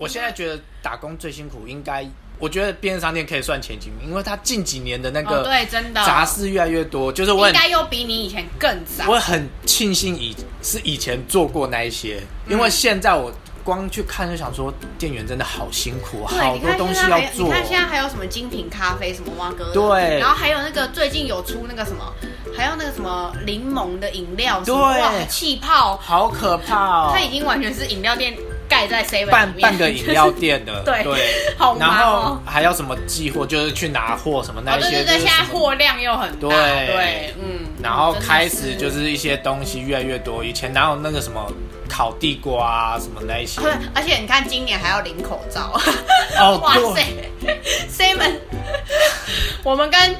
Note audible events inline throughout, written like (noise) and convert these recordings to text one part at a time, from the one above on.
我现在觉得打工最辛苦，应该我觉得便利商店可以算前几名，因为它近几年的那哦，个对，真的杂事越来越多，就是我应该又比你以前更杂。我很庆幸以是以前做过那一些，因为现在我光去看就想说，店员真的好辛苦，对，好多东西要现在还有，你做。看现在还有什么精品咖啡，什么蛙哥的，对然后还有那个最近有出那个什么，还有那个什么柠檬的饮料，对哇气泡，好可怕哦！它已经完全是饮料店盖在 seven 半里面。半个饮料店的，(laughs) 对对，好然后。还有什么寄货，就是去拿货什么那些，对对现在货量又很大，对。对，嗯，然后开始就是一些东西越来越多，以前哪有那个什么烤地瓜啊什么那一些，对，而且你看今年还要领口罩，哦哇塞，seven，我们跟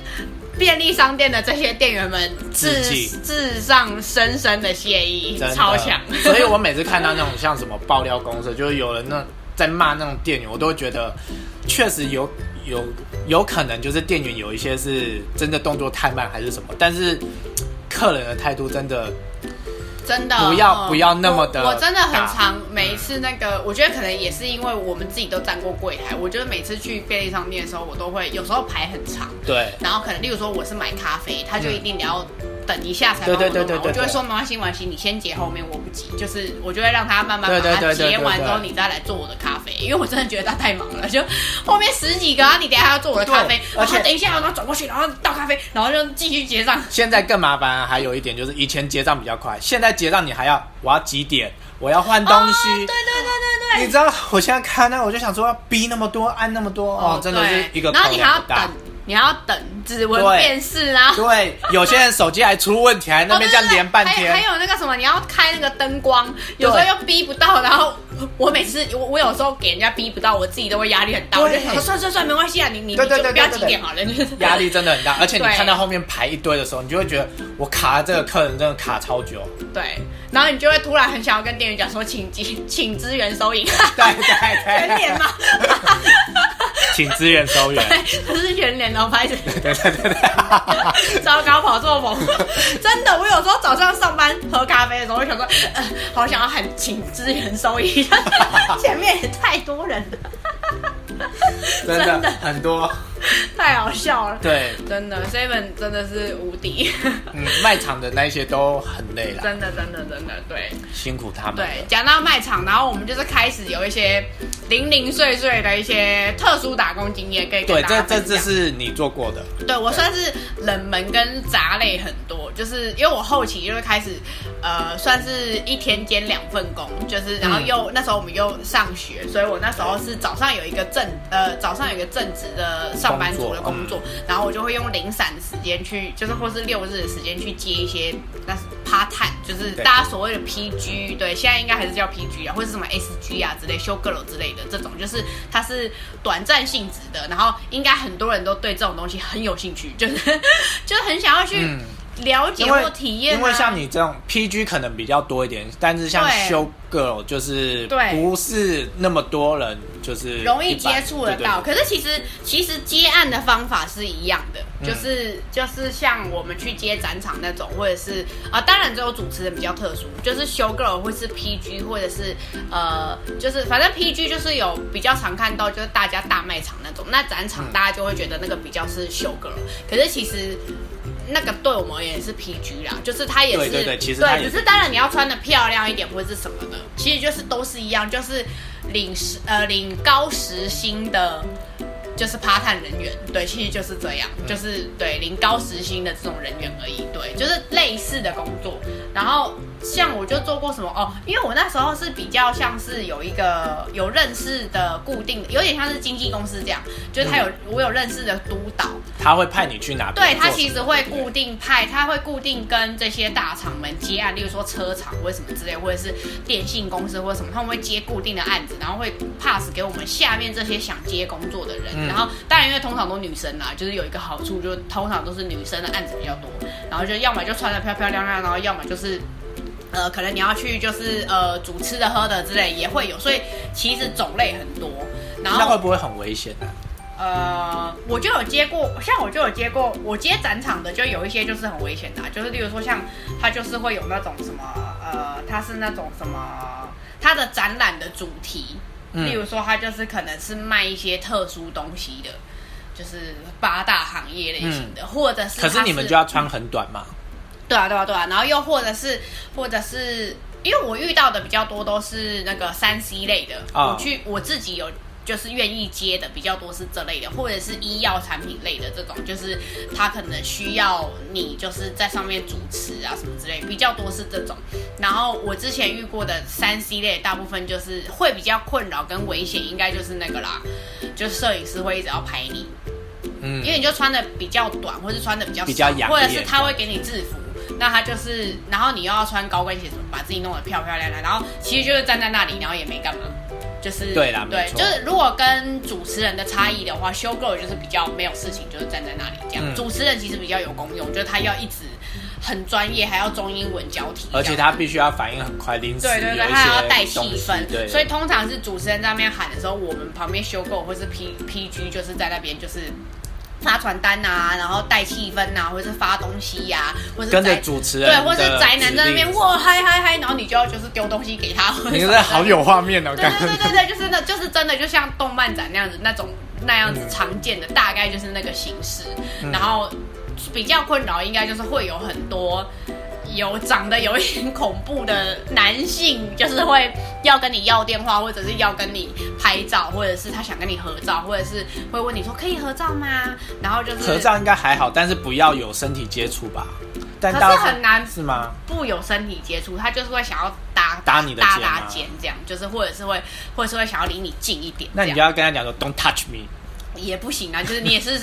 便利商店的这些店员们致致上深深的谢意超强。(laughs) 所以我每次看到那种像什么爆料公司，就是有人那在骂那种店员，我都会觉得确实有有有可能就是店员有一些是真的动作太慢还是什么，但是客人的态度真的真的。不要嗯不要那么的我我真的很大。常每一次那个，我觉得可能也是因为我们自己都站过柜台，我觉得每次去便利商店的时候，我都会有时候排很长，对。然后可能例如说我是买咖啡，他就一定得要等一下才帮我对对对对对弄完我就会说没关系没关系，你先结后面我不急，就是我就会让他慢慢把它结完之后，你再来做我的咖啡，因为我真的觉得他太忙了，就后面十几个啊，你等一下要做我的咖啡，然后而且等一下然后转过去，然后倒咖啡，然后就继续结账。(laughs) 现在更麻烦，还有一点就是以前结账比较快，现在结账你还要我要几点，我要换东西。哦对对对对对。你知道我现在看那我就想说要逼那么多，按那么多哦，真的是一个然后你还要等，你要等指纹对辨识啊。对，有些人手机还出问题，还那边 (laughs) 这样连半哦对对对还天。还有那个什么，你要开那个灯光，有时候又逼不到，然后我每次我我有时候给人家逼不到，我自己都会压力很大，我就对想算算算，没关系啊，你你你对对就不要对对对。几点好了，就是 (laughs) 压力真的很大，而且你看到后面排一堆的时候，你就会觉得我卡这个客人真的卡超久。对，然后你就会突然很想要跟店员讲说，请请请支援收银，对对全脸嘛，(laughs) 请支援收援。对，他是全脸的拍子。(laughs) 对对对对，糟糕，跑错棚！(laughs) 真的，我有时候早上上班喝咖啡的时候，我想说，呃，好想要喊请支援收银，(laughs) 前面也太多人了，真 (laughs) 真的的很多。太好笑了。对，真的，seven 真的是无敌，嗯，卖场的那些都很累了，真的，真的，真的，对辛苦他们。对。讲到卖场，然后我们就是开始有一些零零碎碎的一些特殊打工经验，可以跟对，这这这。是你做过的。对我算是冷门跟杂类很多，就是因为我后期就是开始，呃，算是一天兼两份工，就是然后又、那时候我们又上学，所以我那时候是早上有一个正呃早上有一个正职的上班族的工作，然后我就会用零散的时间去，就是或是六日的时间去接一些那是 part time，就是大家所谓的 PG，对，现在应该还是叫 PG 啊，或是什么 SG 啊之类修 girl 之类的这种，就是它是短暂性质的，然后应该很多人都对这种东西很有兴趣，就是 (laughs) 就是很想要去嗯。了解或体验、啊。因为像你这种 PG 可能比较多一点，但是像对。Show Girl 就是对。不是那么多人，就是容易接触得到。对可是其实其实接案的方法是一样的，嗯就是就是像我们去接展场那种，或者是啊、当然只有主持人比较特殊，就是 show girl 或是 PG，或者是呃，就是反正 PG 就是有比较常看到，就是大家大卖场那种，那展场嗯大家就会觉得那个比较是 show girl，可是其实。那个对我们而言是 PG 啦，就是它也是对对对其实它也是只是当然你要穿的漂亮一点或者是什么的，其实就是都是一样，就是领时呃领高时薪的，就是趴探人员，对，其实就是这样，就是对领高时薪的这种人员而已，对，就是类似的工作。然后像我就做过什么哦，因为我那时候是比较像是有一个有认识的固定的，有点像是经纪公司这样，就是他有、我有认识的督导，他会派你去哪对？他其实会固定派，他会固定跟这些大厂们接案，例如说车厂或者什么之类，或者是电信公司或者什么，他们会接固定的案子，然后会 pass 给我们下面这些想接工作的人。嗯然后当然因为通常都女生啦，就是有一个好处，就是通常都是女生的案子比较多，然后就要么就穿的漂漂亮亮，然后要么就是。呃，可能你要去就是呃煮吃的喝的之类也会有，所以其实种类很多。然后那会不会很危险啊？呃，我就有接过，像我就有接过，我接展场的就有一些就是很危险的啊、就是例如说像它就是会有那种什么呃，它是那种什么，它的展览的主题嗯例如说他就是可能是卖一些特殊东西的，就是八大行业类型的，或者是可是你们就要穿很短嘛？对啊，对啊，对啊，然后又或者是，或者是，因为我遇到的比较多都是那个三 C 类的，啊我去我自己有就是愿意接的比较多是这类的，或者是医药产品类的这种，就是他可能需要你就是在上面主持啊什么之类，比较多是这种。然后我之前遇过的三 C 类，大部分就是会比较困扰跟危险，应该就是那个啦，就是摄影师会一直要拍你，嗯因为你就穿的比较短，或是穿的比较少比较养眼或者是他会给你制服，那他就是，然后你又要穿高跟鞋，什么把自己弄得漂漂亮亮，然后其实就是站在那里，然后也没干嘛，就是对啦对就是如果跟主持人的差异的话，修 girl 就是比较没有事情，就是站在那里这样，嗯。主持人其实比较有功用，就是他要一直很专业，还要中英文交替，而且他必须要反应很快，临时对对对，他还要些带气氛，对，所以通常是主持人在那边喊的时候，我们旁边修购或是 P PG 就是在那边就是。发传单啊，然后带气氛啊，或者是发东西呀、或者是跟着主持人对，或者是宅男在那边哇嗨嗨嗨，然后你就要就是丢东西给他，或者你什么的真的好有画面哦，(laughs) 对刚对对对对，就是那，就是真的，就像动漫展那样子，那种那样子常见的，大概就是那个形式。嗯。然后比较困扰，应该就是会有很多有长得有一点恐怖的男性，就是会要跟你要电话，或者是要跟你拍照，或者是他想跟你合照，或者是会问你说可以合照吗？然后就是合照应该还好，但是不要有身体接触吧。但是很难是吗？不有身体接触，他就是会想要搭搭你的搭搭肩这样，就是或者是会，或者是会想要离你近一点。那你就要跟他讲说 “Don't touch me”。也不行啊，就是你也是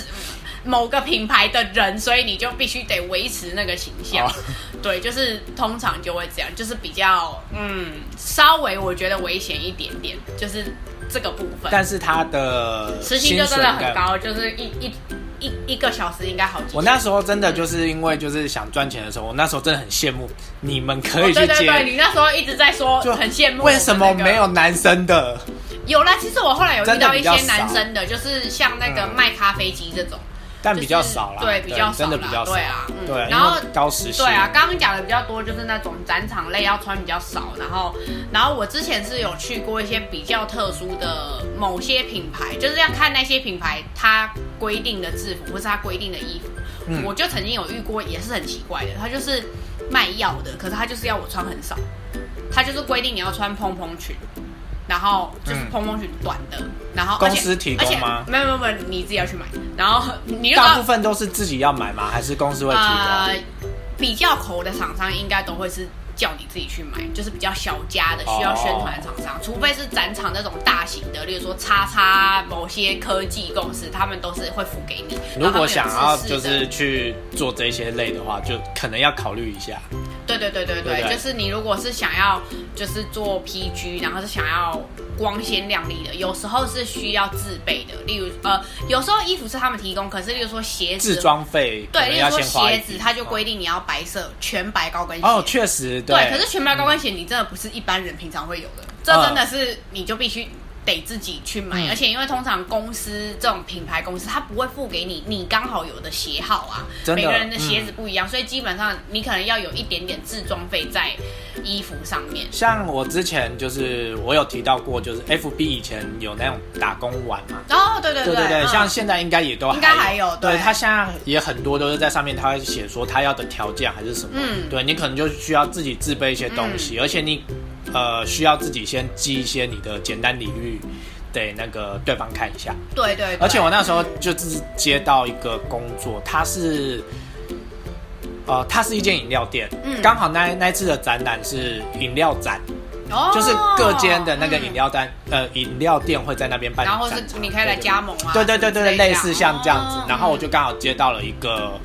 某个品牌的人，所以你就必须得维持那个形象。哦对，就是通常就会这样，就是比较嗯，稍微我觉得危险一点点，就是这个部分。但是他的时薪就真的。很高，就是一一一一个小时应该好几。我那时候真的就是因为就是想赚钱的时候，我那时候真的很羡慕你们可以去哦对对对，你那时候一直在说就很羡慕、为什么没有？男生的？有啦，其实我后来有遇到一些男生的，就是像那个嗯卖咖啡机这种。但比较少啦，对比较少啦真的比较少，对啊嗯对啊，然后高时薪，对啊，刚刚讲的比较多就是那种展场类要穿比较少，然后，然后我之前是有去过一些比较特殊的某些品牌，就是要看那些品牌它规定的制服或是它规定的衣服。嗯我就曾经有遇过，也是很奇怪的，他就是卖药的，可是他就是要我穿很少，他就是规定你要穿蓬蓬裙。然后就是嗯蓬蓬裙短的，然后公司提供吗没有没有没有，你自己要去买。然后你大部分都是自己要买吗？还是公司会提供？呃，比较口的厂商应该都会是叫你自己去买，就是比较小家的需要宣传的厂商，除非是展场那种大型的，例如说叉叉某些科技公司，他们都是会付给你。如果想要就是去做这些类的话，就可能要考虑一下。对对对对对，对就是你如果是想要就是做 PG，然后是想要光鲜亮丽的，有时候是需要自备的，例如呃，有时候衣服是他们提供，可是例如说鞋子自装费对，例如说鞋子，他就规定你要白色全白高跟鞋。哦，确实对，可是全白高跟鞋你真的不是一般人平常会有的，这真的是你就必须得自己去买，嗯而且因为通常公司这种品牌公司，它不会付给你你刚好有的鞋号啊，每个人的鞋子不一样，所以基本上你可能要有一点点自装费在衣服上面。像我之前就是我有提到过，就是 FB 以前有那种打工玩嘛。哦，对对对对对，嗯像现在应该也都应该还有对对他现在也很多都是在上面，他会写说他要的条件还是什么，嗯对你可能就需要自己自备一些东西，而且你呃需要自己先记一些你的简单领域给那个对方看一下，对对对，而且我那时候就是接到一个工作，它是，呃，它是一间饮料店，嗯。刚好那那次的展览是饮料展，哦。就是各间的那个饮嗯料单，呃，饮料店会在那边办展，然后是你可以来加盟啊，对对对对对，类似像这样子。哦，然后我就刚好接到了一个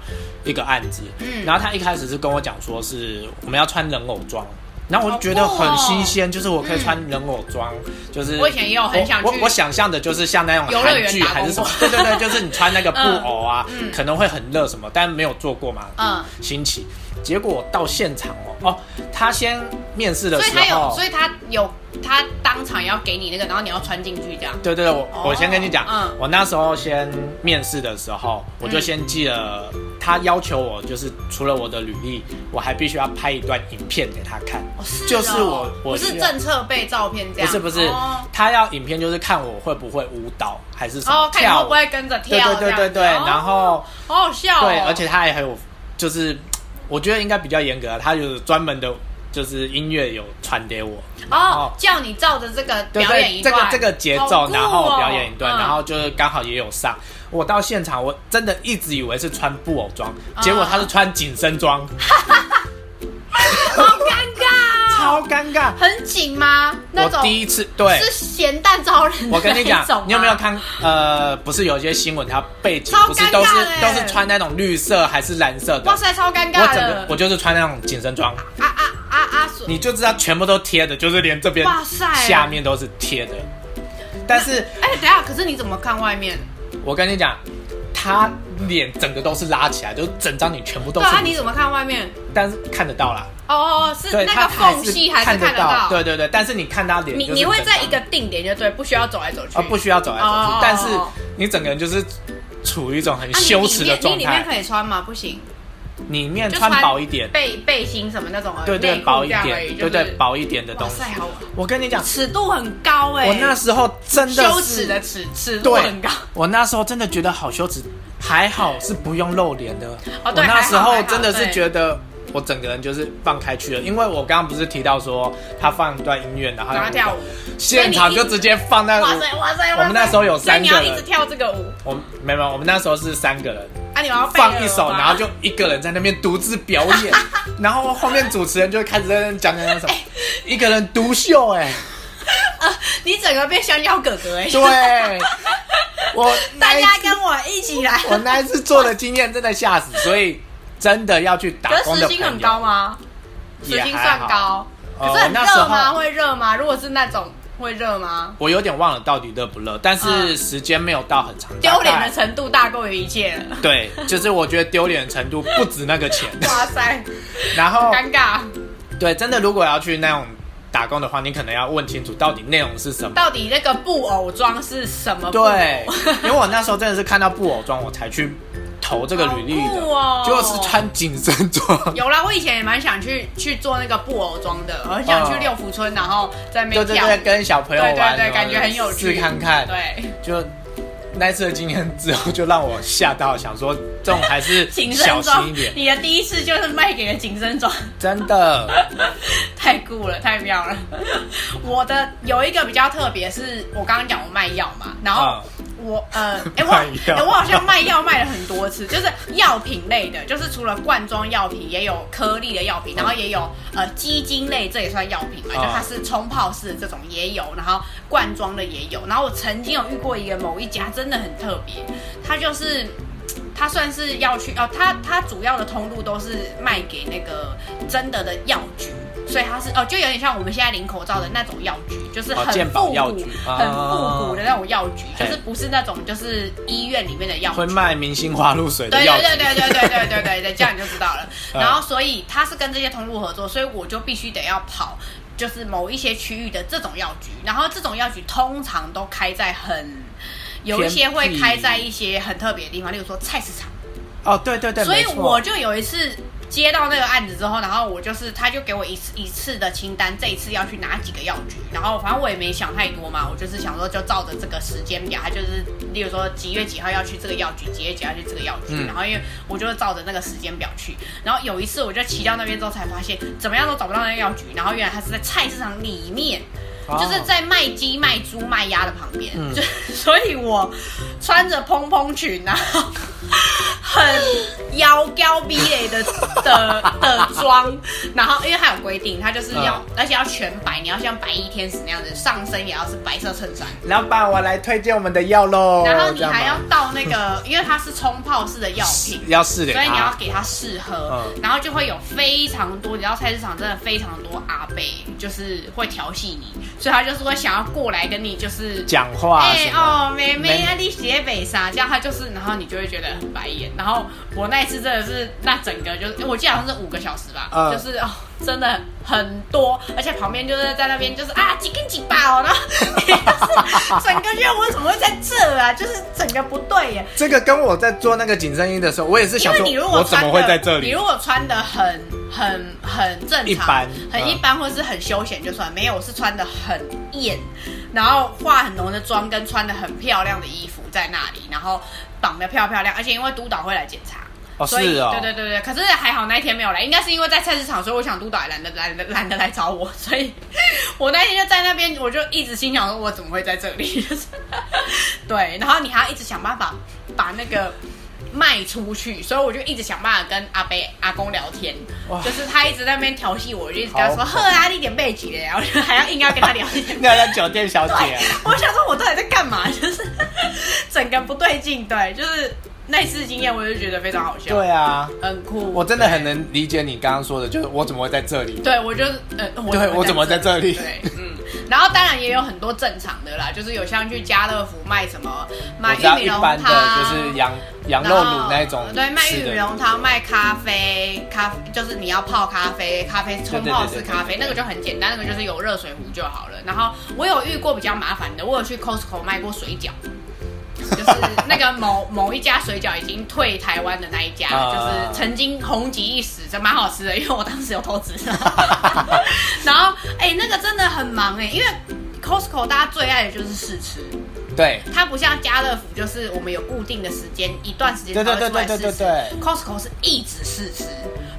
一个案子，嗯。然后他一开始是跟我讲说是我们要穿人偶装。然后我就觉得很新鲜，就是我可以穿人偶装，就是我以前也有很想去我我我想象的就是像那种游剧园还是什么，(laughs) 对对对，就是你穿那个布偶啊，可能会很热什么，但没有做过嘛，嗯，新奇。结果到现场哦哦，他先面试的时所以他有，候所，以他有，他当场要给你那个，然后你要穿进去这样。对对对，我哦我先跟你讲，嗯。我那时候先面试的时候，我就先寄了他要求我就是除了我的履历，我还必须要拍一段影片给他看。哦是哦。就是我我不是政策被照片这样，不是不是。哦，他要影片就是看我会不会舞蹈还是什么哦，看你跳舞。会不会跟着跳，对对对对，这样。子然后哦好好笑哦，对，而且他还有就是我觉得应该比较严格啊，他有专门的就是音乐有传给我，哦，叫你照着这个表演一段，这个这个节奏，哦然后表演一段，嗯然后就是刚好也有上。我到现场，我真的一直以为是穿布偶装，结果他是穿紧身装，(laughs) 好尴尬哦，超尴尬。很紧吗？那种我第一次对，是咸蛋超人我跟你讲你有没有看？呃，不是有一些新闻，它背景不是都是都是穿那种绿色还是蓝色的？哇塞，超尴尬我整个我就是穿那种紧身装，啊啊啊啊！水你就知道全部都贴的，就是连这边哇塞下面都是贴的。但是哎，等一下，可是你怎么看外面？我跟你讲，他脸整个都是拉起来，就是整张脸全部都是绿色。你怎么看外面？但是看得到啦，哦哦，是对，那个缝隙还是看看得到？对对对，但是你看他脸，你就是你会在一个定点就对，不需要走来走去。啊不需要走来走哦去，但是你整个人就是处于一种很啊你羞耻的状里面你里面态，可以穿吗？不行，里面穿薄一点，背背心什么那种对对薄一点，对对薄一点的东西我跟你讲，尺度很高哎，我那时候真的羞耻的尺尺度很高。，我那时候真的觉得好羞耻，还好是不用露脸的。那时候真的是觉得我整个人就是放开去了，因为我刚刚不是提到说他放一段音乐，然后他跳舞，现场就直接放那个舞。哇塞哇塞！我们那时候有三个人。你要一直跳这个舞，我没有，没有我们那时候是三个人。啊，你们要放一首，然后就一个人在那边独自表演，(laughs) 然后后面主持人就会开始在那边讲讲讲什么，一个人独秀哎、你整个变香蕉哥哥哎，对，(laughs) 我大家跟我一起来。我那一次做的经验真的吓死，所以真的要去打工的时薪很高吗？时薪算高，呃可是很热吗？会热吗？如果是那种会热吗？我有点忘了到底热不热，但是嗯时间没有到很长，丢脸的程度大过于一切了。对，就是我觉得丢脸的程度不止那个钱，(laughs) 哇塞，然后尴尬！对，真的如果要去那种打工的话，你可能要问清楚到底内容是什么。到底那个布偶装是什么？对，因为我那时候真的是看到布偶装，我才去投这个履历的，哦就是穿紧身装。有啦，我以前也蛮想去去做那个布偶装的，我很想去嗯六福村，然后在那边跳。对对对，跟小朋友对玩，对对感觉很有趣试看看。对，就那次的经验之后，就让我吓到，想说这种还是 (laughs) 紧小身装心一点，，你的第一次就是卖给了紧身装，真的。(laughs) 太酷了，太妙了。我的有一个比较特别，是我刚刚讲我卖药嘛，然后嗯我呃，(laughs) 哎、我哎我好像卖药卖了很多次，就是药品类的，就是除了罐装药品，也有颗粒的药品，然后也有呃基金类，这也算药品嘛，嗯就它是冲泡式的这种也有，然后罐装的也有，然后我曾经有遇过一个某一家真的很特别，它就是。它算是要去哦，它它主要的通路都是卖给那个真的的药局，所以它是哦，就有点像我们现在领口罩的那种药局，就是很复古、很复古的那种药局，嘿就是不是那种就是医院里面的药会。卖明星花露水的对药局，对对对对对对对对对，这样你就知道了。嗯 (laughs) 然后所以它是跟这些通路合作，所以我就必须得要跑，就是某一些区域的这种药局。然后这种药局通常都开在很，有一些会开在一些很特别的地方，例如说菜市场。哦，对对对，所以我就有一次接到那个案子之后，然后我就是他就给我一次一次的清单，这一次要去哪几个药局，然后反正我也没想太多嘛，我就是想说就照着这个时间表，他就是例如说几月几号要去这个药局，几月几号去这个药局，嗯。然后因为我就是照着那个时间表去，然后有一次我就骑到那边之后才发现怎么样？都找不到那个药局，然后原来他是在菜市场里面。哦。就是在卖鸡、卖猪、卖鸭的旁边，嗯就所以我穿着蓬蓬裙，然后很腰高逼类的的的妆，然后因为它有规定，它就是要，嗯而且要全白，你要像白衣天使那样子，上身也要是白色衬衫。老板，我来推荐我们的药喽。然后你还要倒那个，因为它是冲泡式的药品，要试的，所以你要给它试喝，嗯然后就会有非常多，你知道菜市场真的非常多阿贝，就是会调戏你，所以他就是会想要过来跟你就是讲话哎、哦，妹妹妹啊，你写北沙，这样他就是，然后你就会觉得很白眼。然后我那一次真的是那整个就是，我记得好像是五个小时吧，嗯就是哦，真的很多，而且旁边就是在那边就是啊几根几把哦，然后你 (laughs) 就是整个觉得我怎么会在这啊？就是整个不对耶。这个跟我在做那个紧身衣的时候，我也是想说我怎么会在这里？你如果穿的很很很正常，一般很一般，或是很休闲就算。没有，我是穿的很艳，然后化很浓的妆，跟穿的很漂亮的衣服在那里，然后绑的漂漂亮，而且因为督导会来检查。哦，所以，是哦，对对对对，可是还好那一天没有来，应该是因为在菜市场，所以我想督导也懒得懒得懒得来找我，(laughs) 所以我那天就在那边，我就一直心想说，我怎么会在这里？就 (laughs) 是对，然后你还要一直想办法把那个卖出去，所以我就一直想办法跟阿伯阿公聊天，就是他一直在那边调戏我，我就一直跟他说，好呵啊，你点背景嘞，然后还要硬要跟他聊天。(laughs) 那叫酒店小姐对，我想说我到底在干嘛？就是整个不对劲，对，就是那次经验，我就觉得非常好笑，对啊，很酷。我真的很能理解你刚刚说的，就是我怎么会在这里？对，我就呃，对我怎么在这里对，嗯，然后当然也有很多正常的啦，就是有像去家乐福卖什么卖玉米浓汤，就是羊羊肉卤那种对，卖玉米浓汤，卖咖啡，咖就是你要泡咖啡，咖啡冲泡式咖啡，那个就很简单，那个就是有热水壶就好了。然后我有遇过比较麻烦的，我有去 Costco 卖过水饺。就是那个某某一家水饺已经退台湾的那一家，啊。就是曾经红极一时，这蛮好吃的，因为我当时有偷吃。(laughs) 然后，哎、那个真的很忙哎、因为 Costco 大家最爱的就是试吃，对，它不像家乐福，就是我们有固定的时间，一段时间对对才会出来对对试吃。对对。Costco 是一直试吃，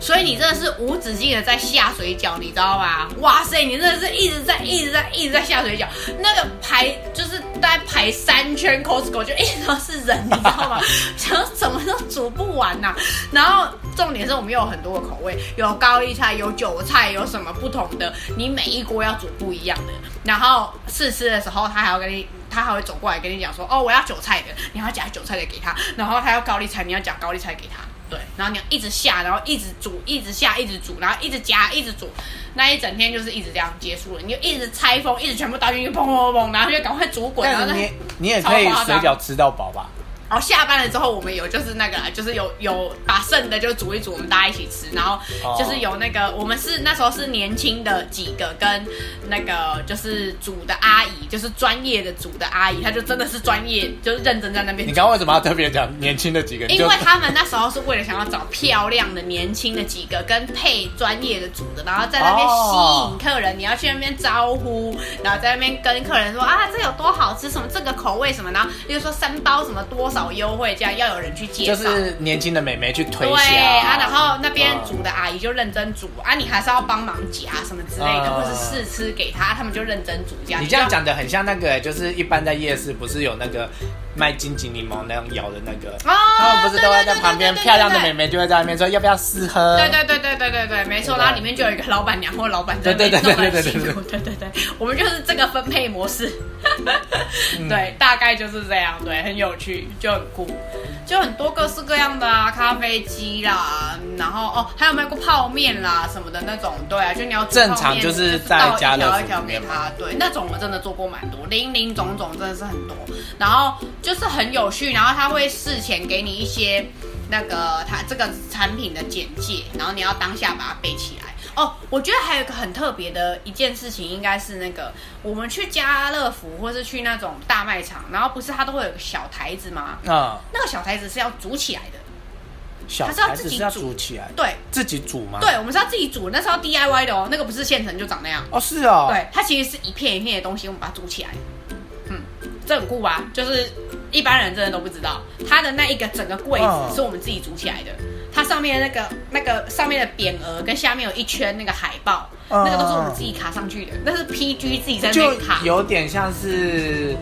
所以你真的是无止境的在下水饺，你知道吗？哇塞，你真的是一直在一直在一直在下水饺，那个排就是大概排三圈 Costco 就一直都是人，你知道吗？(laughs) 想说怎么都煮不完呐、然后重点是我们又有很多的口味，有高丽菜，有韭菜，有什么不同的，你每一锅要煮不一样的。然后试吃的时候，他还要跟你，他还会走过来跟你讲说，哦，我要韭菜的，你要夹韭菜的给他，然后他要高丽菜，你要夹高丽菜给他。对，然后你要一直下，然后一直煮，一直下，一直煮，然后一直夹，一直煮，那一整天就是一直这样结束了。你就一直拆封，一直全部倒进去，砰砰砰砰，然后就赶快煮滚，然后你你也可以水饺吃到饱吧？然后下班了之后，我们有就是那个啦，就是有有把剩的就煮一煮，我们大家一起吃。然后哦就是有那个，我们是那时候是年轻的几个跟那个就是煮的阿姨，就是专业的煮的阿姨，她就真的是专业，就是认真在那边。你刚刚为什么要特别讲年轻的几个？因为他们那时候是为了想要找漂亮的、年轻的几个，跟配专业的煮的，然后在那边吸引客人。你要去那边招呼，然后在那边跟客人说啊，这有多好吃，什么这个口味什么，然后比如说三包什么多少优惠，这样要有人去介就绍。是年轻的美眉去推对销啊，然后那边煮的阿姨就认真煮啊，你还是要帮忙夹什么之类的，嗯或是试吃给他，他们就认真煮这样。你这样讲的很像那个，就是一般在夜市不是有那个卖金桔柠檬那样咬的那个，哦，他们不是都会在旁边漂亮的对美眉就会在那边说要不要试喝？对对对对对对对，没错。对然后里面就有一个老板娘或老板对对对弄得对对对。对对对，我们就是这个分配模式。嗯对，大概就是这样。对，很有趣，就很酷，就很多各式各样的啊，咖啡机啦，然后哦，还有卖过泡面啦什么的那种。对啊，就你要正常就是在家乐福条一条给他。对，那种我真的做过蛮多，零零总总真的是很多。然后就是很有趣，然后他会事前给你一些那个他这个产品的简介，然后你要当下把它背起来。哦，我觉得还有一个很特别的一件事情，应该是那个我们去家乐福或是去那种大卖场，然后不是它都会有个小台子吗？嗯，那个小台子是要煮起来的，小它是要孩子是要自己煮煮起来，对自己煮吗？，对，我们是要自己煮，那是要 DIY 的哦，那个不是现成就长那样。哦是哦，对，它其实是一片一片的东西，我们把它煮起来。嗯，这很酷吧？就是一般人真的都不知道，它的那一个整个柜嗯子是我们自己组起来的。它上面那个那个上面的匾额跟下面有一圈那个海报，嗯那个都是我们自己卡上去的，那是 PG 自己在那边卡。有点像是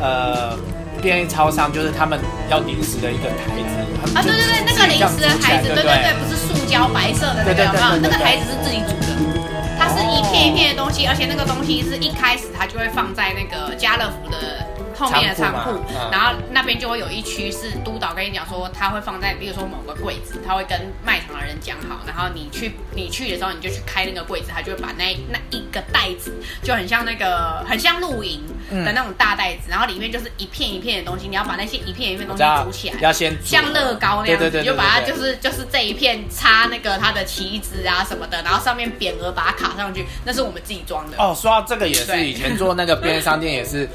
呃便利超商，就是他们要临时的一个台子啊，对对对，那个临时的台子，对对对，不是塑胶白色的那个，有没有？那个台子是自己组的，它是一片一片的东西，而且那个东西是一开始它就会放在那个家乐福的后面的仓库然后那边就会有一区是督导跟你讲说，他会放在，比如说某个柜子，他会跟卖场的人讲好，然后你去你去的时候，你就去开那个柜子，他就会把那那一个袋子，就很像那个很像露营嗯。的那种大袋子，然后里面就是一片一片的东西，你要把那些一片一片的东西我知道组起来，要先像乐高那样你就把它就是就是这一片插那个它的旗子啊什么的，然后上面匾额把它卡上去，那是我们自己装的。哦，说到这个也是，以前做那个便利商店也是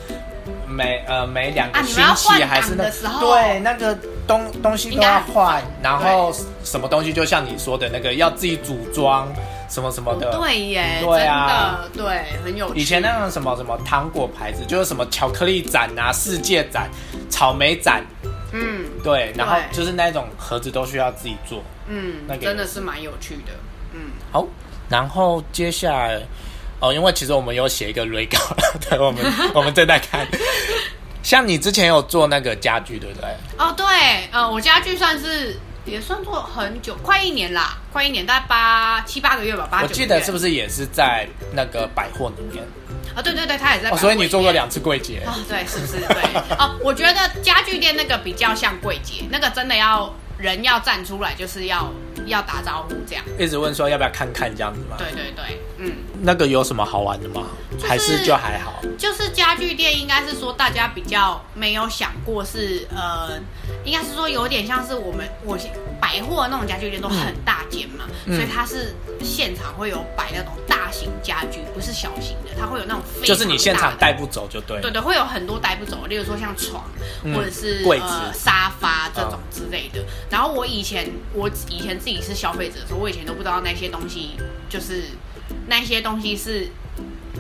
每呃每两个星期还是那档的时候对那个东东西都要换，然后什么东西就像你说的那个要自己组装什么什么的。对耶，对啊真的对，很有趣。以前那种什么什么糖果牌子，就是什么巧克力展啊、世界展、草莓展，嗯对，然后就是那种盒子都需要自己做。嗯那，个真的是蛮有趣的。嗯，好，然后接下来，哦，因为其实我们有写一个 re 稿，(laughs) 对，我们我们正在看。像你之前有做那个家具，对不对？哦对，呃，我家具算是也算做很久，快一年啦，快一年，大概八七八个月吧，八九我记得是不是？也是在那个百货里面？啊，对对对，他也在。所以你做过两次柜姐。哦，对，是不是？对，哦，我觉得家具店那个比较像柜姐，那个真的要人要站出来，就是要要打招呼这样。一直问说要不要看看这样子吗？对对对，嗯，那个有什么好玩的吗？是还是就还好？就是家具店，应该是说大家比较没有想过是呃，应该是说有点像是我们我百货那种家具店都很大间嘛，嗯所以它是现场会有摆那种大型家具，不是小型的，它会有那种就是你现场带不走就对了。对对，会有很多带不走，例如说像床，嗯或者是柜子呃沙发这种之类的。然后我以前我以前自己是消费者的时候，我以前都不知道那些东西就是那些东西是，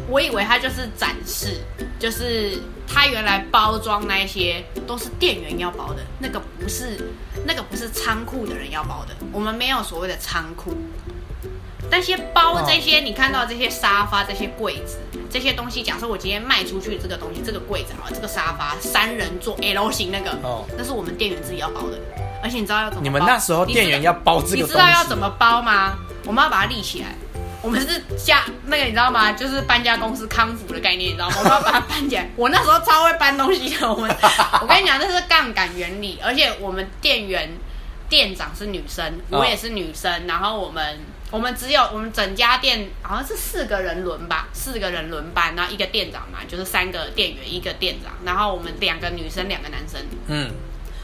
我以为它就是展示，就是它原来包装那些都是店员要包的，那个不是那个不是仓库的人要包的，我们没有所谓的仓库。那些包哦这些，你看到这些沙发、这些柜子、这些东西，假设我今天卖出去这个东西，这个柜子啊，这个沙发三人座 L 型那个，哦那是我们店员自己要包的，而且你知道要怎么包？你们那时候店员要包这个，你知道要怎么包吗？我们要把它立起来。我们是家那个你知道吗？就是搬家公司康复的概念，你知道吗？我们要把它搬起来。(laughs) 我那时候超会搬东西的。我们，我跟你讲，这是杠杆原理，而且我们店员店长是女生，哦我也是女生，然后我们我们只有我们整家店好像是四个人轮吧，四个人轮班，然后一个店长嘛，就是三个店员一个店长，然后我们两个女生两个男生，嗯，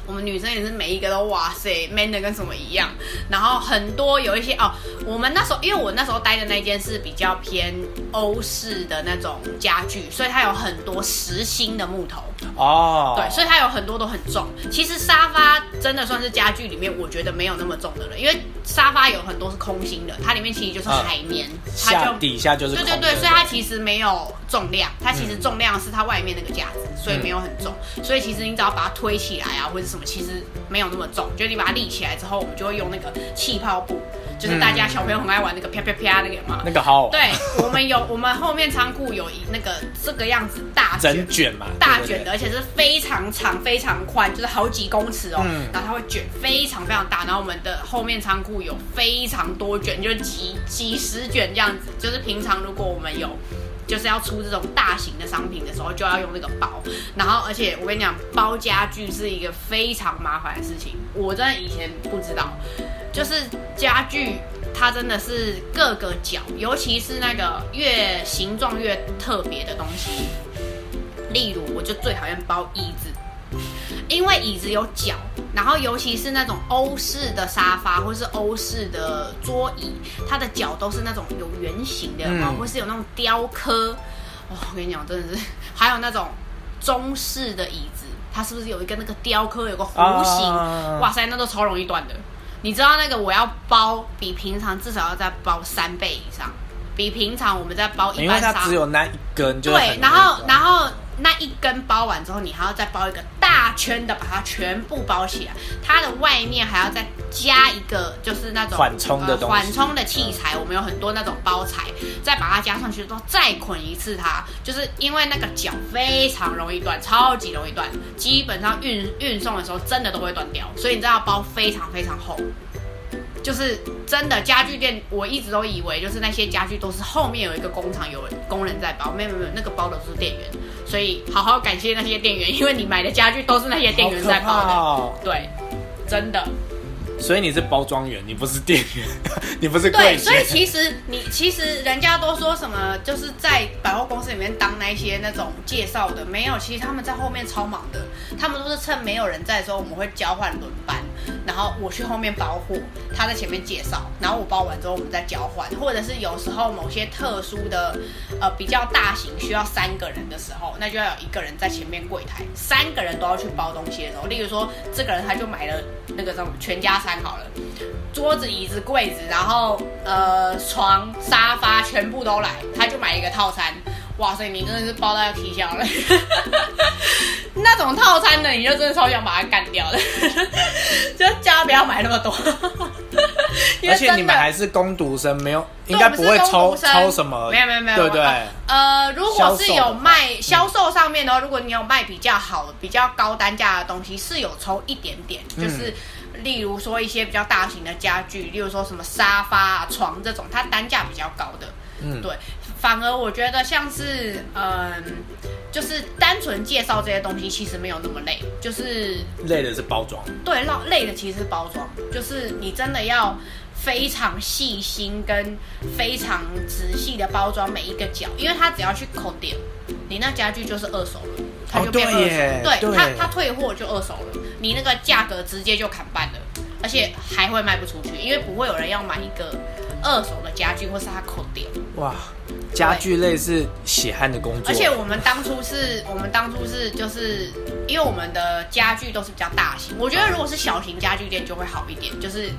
我们女生也是每一个都哇塞 man 的跟什么一样，然后很多有一些哦，我们那时候因为我那时候待的那间是比较偏欧式的那种家具，所以它有很多实心的木头，哦，对，所以它有很多都很重。其实沙发真的算是家具里面我觉得没有那么重的了，因为沙发有很多是空心的，它里面其实就是海绵，它下就底下就是对对对，所以它其实没有重量，它其实重量是它外面那个架子，所以没有很重。所以其实你只要把它推起来啊，或者什么，其实没有那么重。就你把它立起来之后，我们就会用那个气泡布，就是大家小朋友很爱玩那个啪啪啪那个嘛。那个好对，我们有我们后面仓库有一那个这个样子大卷整卷嘛，大卷的，而且是非常长、非常宽，就是好几公尺哦。嗯然后它会卷非常非常大，然后我们的后面仓库有非常多卷，就是几几十卷这样子。就是平常如果我们有。就是要出这种大型的商品的时候，就要用那个包。然后，而且我跟你讲，包家具是一个非常麻烦的事情。我真的以前不知道，就是家具它真的是各个角，尤其是那个越形状越特别的东西，例如，我就最讨厌包椅子，因为椅子有脚，然后尤其是那种欧式的沙发或是欧式的桌椅，它的脚都是那种有圆形的，有没有嗯或是有那种雕刻。哦，我跟你讲，真的是，还有那种中式的椅子，它是不是有一个那个雕刻，有个弧形？啊哇塞，那都超容易断的。你知道那个我要包比平常至少要再包三倍以上，比平常我们在包一因为般只有那一根，就对，然后然后那一根包完之后，你还要再包一个大圈的，把它全部包起来。它的外面还要再加一个，就是那种缓冲的东西呃缓冲的器材。我们有很多那种包材，再把它加上去之后，再捆一次它，就是因为那个脚非常容易断，超级容易断，基本上运运送的时候真的都会断掉，所以你知道包非常非常厚。就是真的家具店，我一直都以为就是那些家具都是后面有一个工厂有工人在包，没有没有那个包的都是店员，所以好好感谢那些店员，因为你买的家具都是那些店员在包的。哦对，真的。所以你是包装员，你不是店员，(laughs) 你不是对，所以。其实你其实人家都说什么，就是在百货公司里面当那些那种介绍的，没有，其实他们在后面超忙的，他们都是趁没有人在的时候，我们会交换轮班，然后我去后面包货，他在前面介绍，然后我包完之后我们再交换，或者是有时候某些特殊的呃比较大型需要三个人的时候，那就要有一个人在前面柜台，三个人都要去包东西的时候，例如说这个人他就买了那个什么全家餐好了。桌子、椅子、柜子，然后呃床、沙发全部都来，他就买一个套餐。哇塞，你真的是包到要啼笑了。(laughs) 那种套餐的，你就真的超想把它干掉的，(laughs) 就叫他不要买那么多。(laughs) 而且你们还是攻读生，没有应该不会抽抽什么，没有没有没有，对不对？呃呃，如果是有卖销售上面的话，如果你有卖比较好、比较高单价的东西，是有抽一点点，嗯就是。例如说一些比较大型的家具，例如说什么沙发、啊、床这种，它单价比较高的，嗯，对。反而我觉得像是嗯，就是单纯介绍这些东西，其实没有那么累，就是累的是包装，对，累累的其实是包装，就是你真的要非常细心跟非常仔细的包装每一个角，因为它只要去扣点，你那家具就是二手了，它就变二手，对它它退货就二手了，你那个价格直接就砍半了，而且还会卖不出去，因为不会有人要买一个二手的家具或是它扣掉。哇，家具类是血汗的工作，而且我们当初是，我们当初是就是因为我们的家具都是比较大型，我觉得如果是小型家具店就会好一点，就是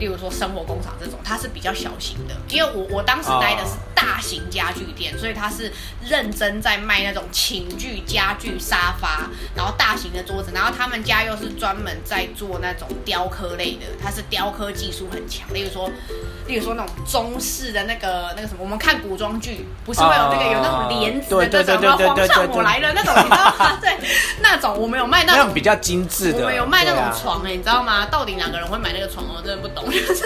例如说生活工厂这种，它是比较小型的。因为我我当时待的是大型家具店，所以它是认真在卖那种寝具、家具、沙发，然后大型的桌子，然后他们家又是专门在做那种雕刻类的，它是雕刻技术很强，例如说。例如说那种中式的那个那个什么，我们看古装剧不是会有那个、啊有那种帘子对的那种，皇上我来了那种，你知道吗？对，那种我们有卖那种比较精致的，我们有卖那种床哎、你知道吗？到底哪个人会买那个床？我真的不懂，(laughs) 就是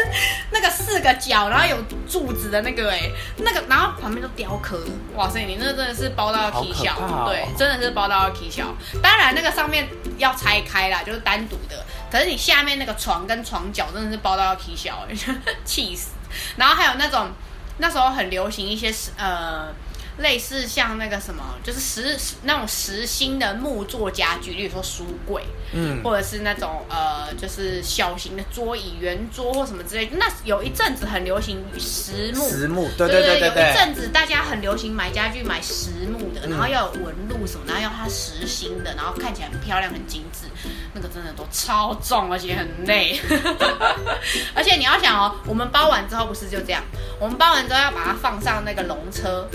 那个四个角，然后有柱子的那个哎、那个然后旁边都雕刻，哇塞，你那真的是包到要啼笑，好可怕哦对，真的是包到要啼笑。当然那个上面要拆开啦，(laughs) 就是单独的，可是你下面那个床跟床脚真的是包到要啼笑、哎，气死。然后还有那种那时候很流行一些呃。类似像那个什么，就是实那种实心的木做家具，例如说书柜，嗯，或者是那种呃，就是小型的桌椅、圆桌或什么之类的。那有一阵子很流行实木，实木，对对对对有一阵子大家很流行买家具买实木的，嗯然后要有纹路什么，然后要它实心的，然后看起来很漂亮、很精致，那个真的都超重，而且很累。(laughs) 而且你要想哦，我们包完之后不是就这样，我们包完之后要把它放上那个笼车。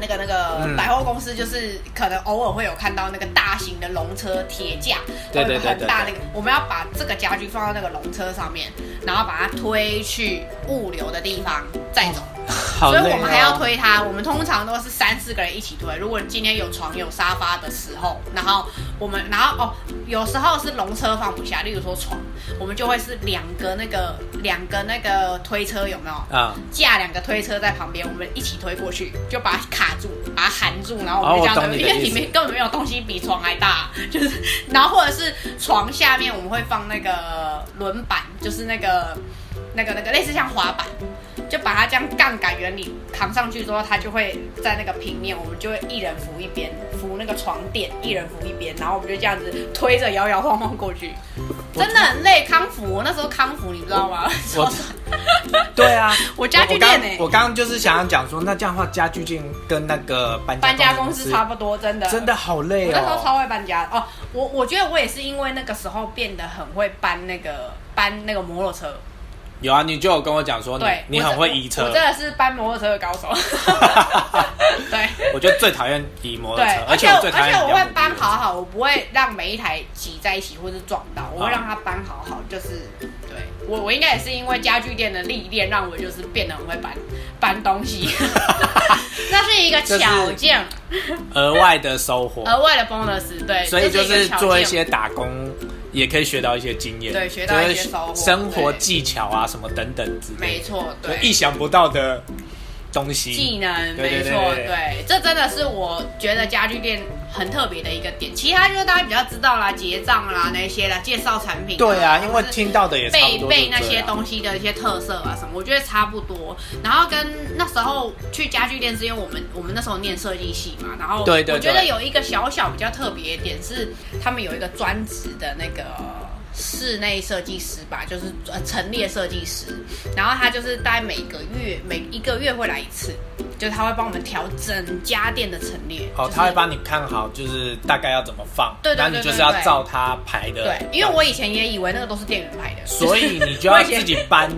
那个那个嗯百货公司就是可能偶尔会有看到那个大型的龙车铁架，对对对很大那个，我们要把这个家具放到那个龙车上面，然后把它推去物流的地方再走。(laughs) 所以我们还要推它。我们通常都是三四个人一起推。如果今天有床有沙发的时候，然后我们，然后哦，有时候是龙车放不下，例如说床，我们就会是两个那个两个那个推车有没有？啊、架两个推车在旁边，我们一起推过去，就把它卡住，把它含住，然后我们哦就这样推，因为里面根本没有东西比床还大，就是，然后或者是床下面我们会放那个轮板，就是那个那个那个类似像滑板，就把它这样杠杆原理扛上去之后，它就会在那个平面，我们就会一人扶一边，扶那个床垫，一人扶一边，然后我们就这样子推着摇摇晃晃过去，真的很累。康复，我那时候康复，你知道吗？我 (laughs) 对啊，(laughs) 我家具店欸我刚刚就是想要讲说，那这样的话，家具店跟那个搬搬家公公司差不多，真的真的好累我那时候哦。超会搬家哦，我我觉得我也是因为那个时候变得很会搬那个搬那个摩托车，有啊，你就有跟我讲说你对，你很会移车。我，真的是搬摩托车的高手。(laughs) 对。我就最讨厌移摩对托车，，而且且我最讨而且我会搬好好，我不会让每一台挤在一起或是撞到，我会啊让它搬好好，就是对。我我应该也是因为家具店的历练，让我就是变得很会搬搬东西，(laughs) 那是一个巧匠，额外的收获，额外的 bonus，对，所以就这是一个巧匠是做一些打工，也可以学到一些经验，对学到一些就是生活技巧啊什么等等之类的，没错，对，意想不到的东西。技能，没错，对这真的是我觉得家具店很特别的一个点。其他就是大家比较知道啦，结账啦那些啦，介绍产品、对啊，因为听到的也是背背那些东西的一些特色啊什么，我觉得差不多。然后跟那时候去家具店，是因为我们我们那时候念设计系嘛，然后对对我觉得有一个小小比较特别的点是，他们有一个专职的那个。室内设计师吧，就是呃陈列设计师，然后他就是大概每个月每一个月会来一次，就是他会帮我们调整家电的陈列。哦就，是他会帮你看好，就是大概要怎么放，对对然后你就是要照他排的。对，因为我以前也以为那个都是店员排的，所以你就要 (laughs) 自己搬。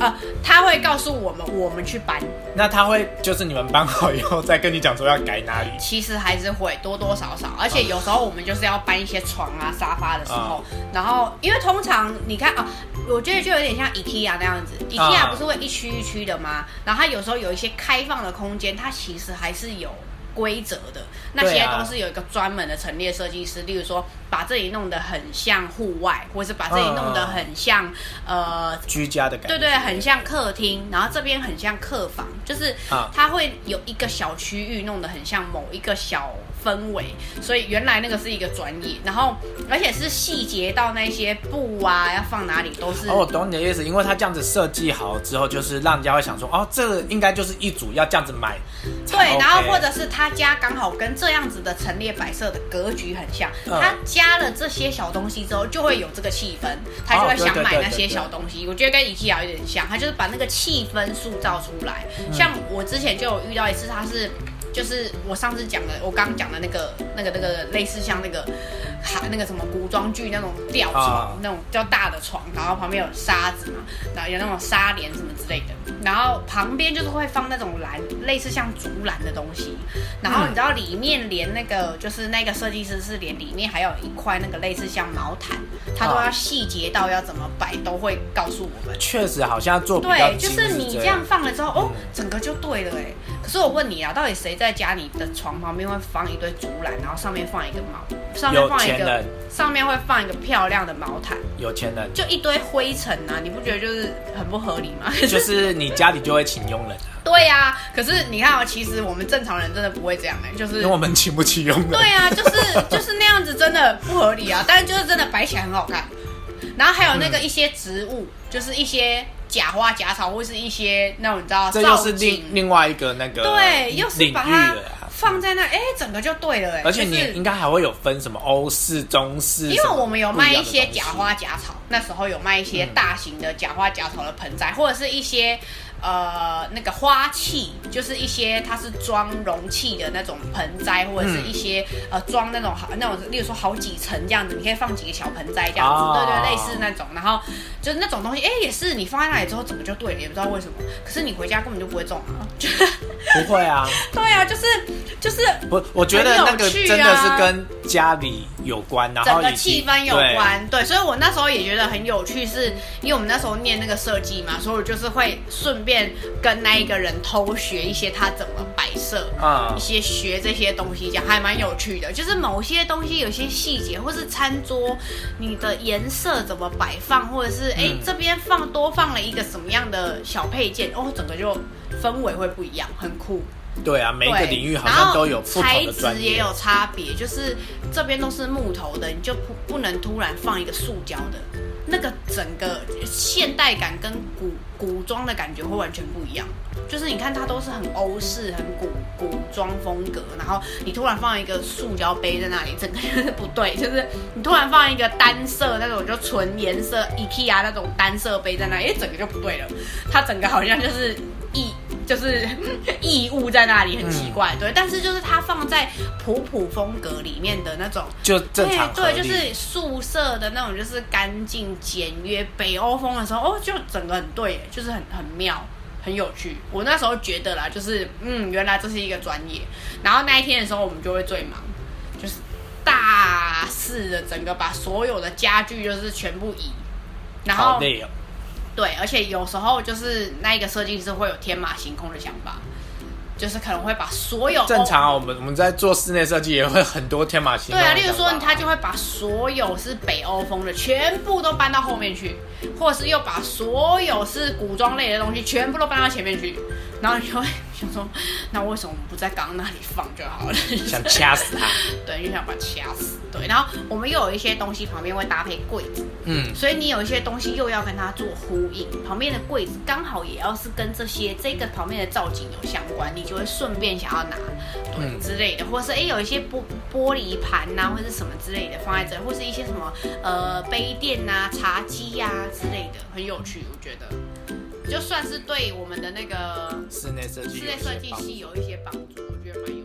呃，他会告诉我们，我们去搬。那他会就是你们搬好以后再跟你讲说要改哪里。其实还是会多多少少，而且有时候我们就是要搬一些床啊、沙发的时候，然后因为通常你看啊，我觉得就有点像 IKEA 那样子，IKEA 不是会一区一区的吗？然后它有时候有一些开放的空间，它其实还是有。规则的。那些都是有一个专门的陈列设计师，例如说把这里弄得很像户外，或是把这里弄得很像、呃居家的感觉。对对，很像客厅，然后这边很像客房，就是啊。它会有一个小区域弄得很像某一个小氛围，所以原来那个是一个专业，然后而且是细节到那些布啊要放哪里都是。哦，我懂你的意思，因为他这样子设计好之后，就是让人家会想说，哦，这个应该就是一组要这样子买对，OK。然后或者是他家刚好跟这样子的陈列摆设的格局很像，嗯他加了这些小东西之后，就会有这个气氛，他就会想买那些对对对对小东西。我觉得跟 IKEA 有点像，他就是把那个气氛塑造出来。嗯像我之前就有遇到一次，他是。就是我上次讲的，我刚刚讲的那个、那个、那个类似像那个，哈那个什么古装剧那种吊床，啊那种比较大的床，然后旁边有沙子嘛，然后有那种纱帘什么之类的，然后旁边就是会放那种篮，类似像竹篮的东西，然后你知道里面连那个就是那个设计师是连里面还有一块那个类似像毛毯，他都要细节到要怎么摆，都会告诉我们。确实好像做对，就是你这这样放了之后，哦，整个就对了哎。可是我问你啊，到底谁在家里的床旁边会放一堆竹篮，然后上面放一个毛，上面放一个钱人，上面会放一个漂亮的毛毯，有钱人，就一堆灰尘啊，你不觉得就是很不合理吗？(laughs) 就是你家里就会请佣人啊，对呀、可是你看哦，其实我们正常人真的不会这样哎，就是因为我们请不起佣人。对啊，就是就是那样子，真的不合理啊。但是就是真的摆起来很好看。然后还有那个一些植物，就是一些假花假草，或是一些那种你知道这又是另，另外一个那个对，又是把它。放在那，哎，整个就对了，哎。而且你应该还会有分什么欧式、中式，因为我们有卖一些假花假草，那时候有卖一些大型的假花假草的盆栽，或者是一些呃那个花器，就是一些它是装容器的那种盆栽，或者是一些、呃装那种好那种，例如说好几层这样子，你可以放几个小盆栽这样子，哦对对，类似那种。然后就是那种东西，哎，也是你放在那里之后，怎么就对了，也不知道为什么。可是你回家根本就不会种啊，就不会啊，(laughs) 对啊，就是就是不，我觉得那个真的是跟家里有关，然后整个气氛有对关，对，所以我那时候也觉得很有趣，是因为我们那时候念那个设计嘛，所以我就是会顺便跟那一个人偷学一些他怎么摆设，啊一些学这些东西，讲还蛮有趣的。就是某些东西有些细节，或是餐桌你的颜色怎么摆放，或者是哎、嗯这边放多放了一个什么样的小配件，哦，整个就氛围会不一样，很酷。对啊，每一个领域好像都有不同材的材。质也有差别，就是这边都是木头的，你就不不能突然放一个塑胶的，那个整个现代感跟古古装的感觉会完全不一样。就是你看它都是很欧式、很古古装风格，然后你突然放一个塑胶杯在那里，整个就是不对。就是你突然放一个单色那种就纯颜色 IKEA 那种单色杯在那里，整个就不对了。它整个好像就是就是 (laughs) 异物在那里，很奇怪。对，但是就是它放在普普风格里面的那种。就正常合对，对，就是宿舍的那种，就是干净简约北欧风的时候，哦，就整个很对，就是很很妙，很有趣。我那时候觉得啦，就是嗯，原来这是一个专业。然后那一天的时候，我们就会最忙，就是大肆的整个把所有的家具就是全部移，然后。对，而且有时候就是那一个设计师会有天马行空的想法，就是可能会把所有正常啊，我们我们在做室内设计也会很多天马行空对啊，例如说他就会把所有是北欧风的全部都搬到后面去，或者是又把所有是古装类的东西全部都搬到前面去，然后你就会想说，那为什么我们不在刚刚那里放就好了？(laughs) 想掐死他。(laughs) 对，就想把它掐死。对，然后我们又有一些东西旁边会搭配柜子，嗯，所以你有一些东西又要跟它做呼应，旁边的柜子刚好也要是跟这些这个旁边的造景有相关，你就会顺便想要拿，对、嗯之类的，或者是哎有一些玻玻璃盘呐、或者是什么之类的放在这，或是一些什么呃杯垫呐、茶几呀、之类的，很有趣，我觉得。就算是对我们的那个室内设计室内设计系有一些帮助，我觉得蛮有